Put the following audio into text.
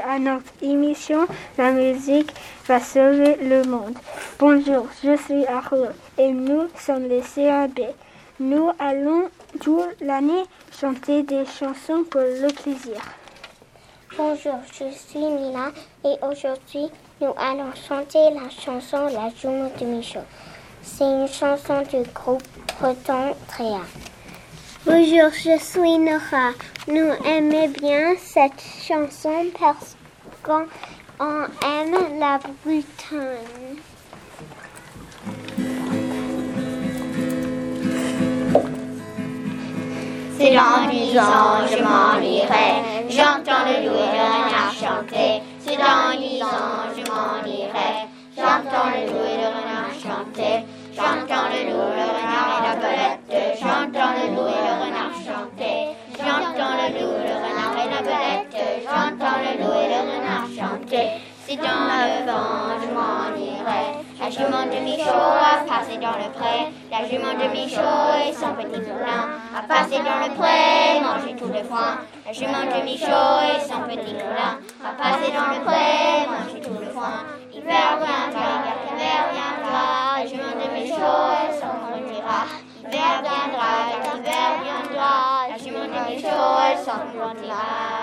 à notre émission La musique va sauver le monde. Bonjour, je suis Arlo et nous sommes les CAB. Nous allons toute l'année chanter des chansons pour le plaisir. Bonjour, je suis Mila et aujourd'hui nous allons chanter la chanson La Jument de Michaud. C'est une chanson du groupe Breton Tréa. Bonjour, je suis Nora. Nous aimons bien cette chanson parce qu'on aime la Bretagne. C'est dans je m'en irai. Chanter. C'est dans le vent, je m'en irai. La jument de Michaud a passé dans le pré. La jument de Michaud et son petit poulain a passé dans le pré, manger tout le foin. La jument de Michaud et son petit poulain a passé dans le pré, manger tout le foin. L'hiver viendra, l'hiver viendra. La jument de Michaud et son. L'hiver viendra, l'hiver viendra. La jument de Michaud et son.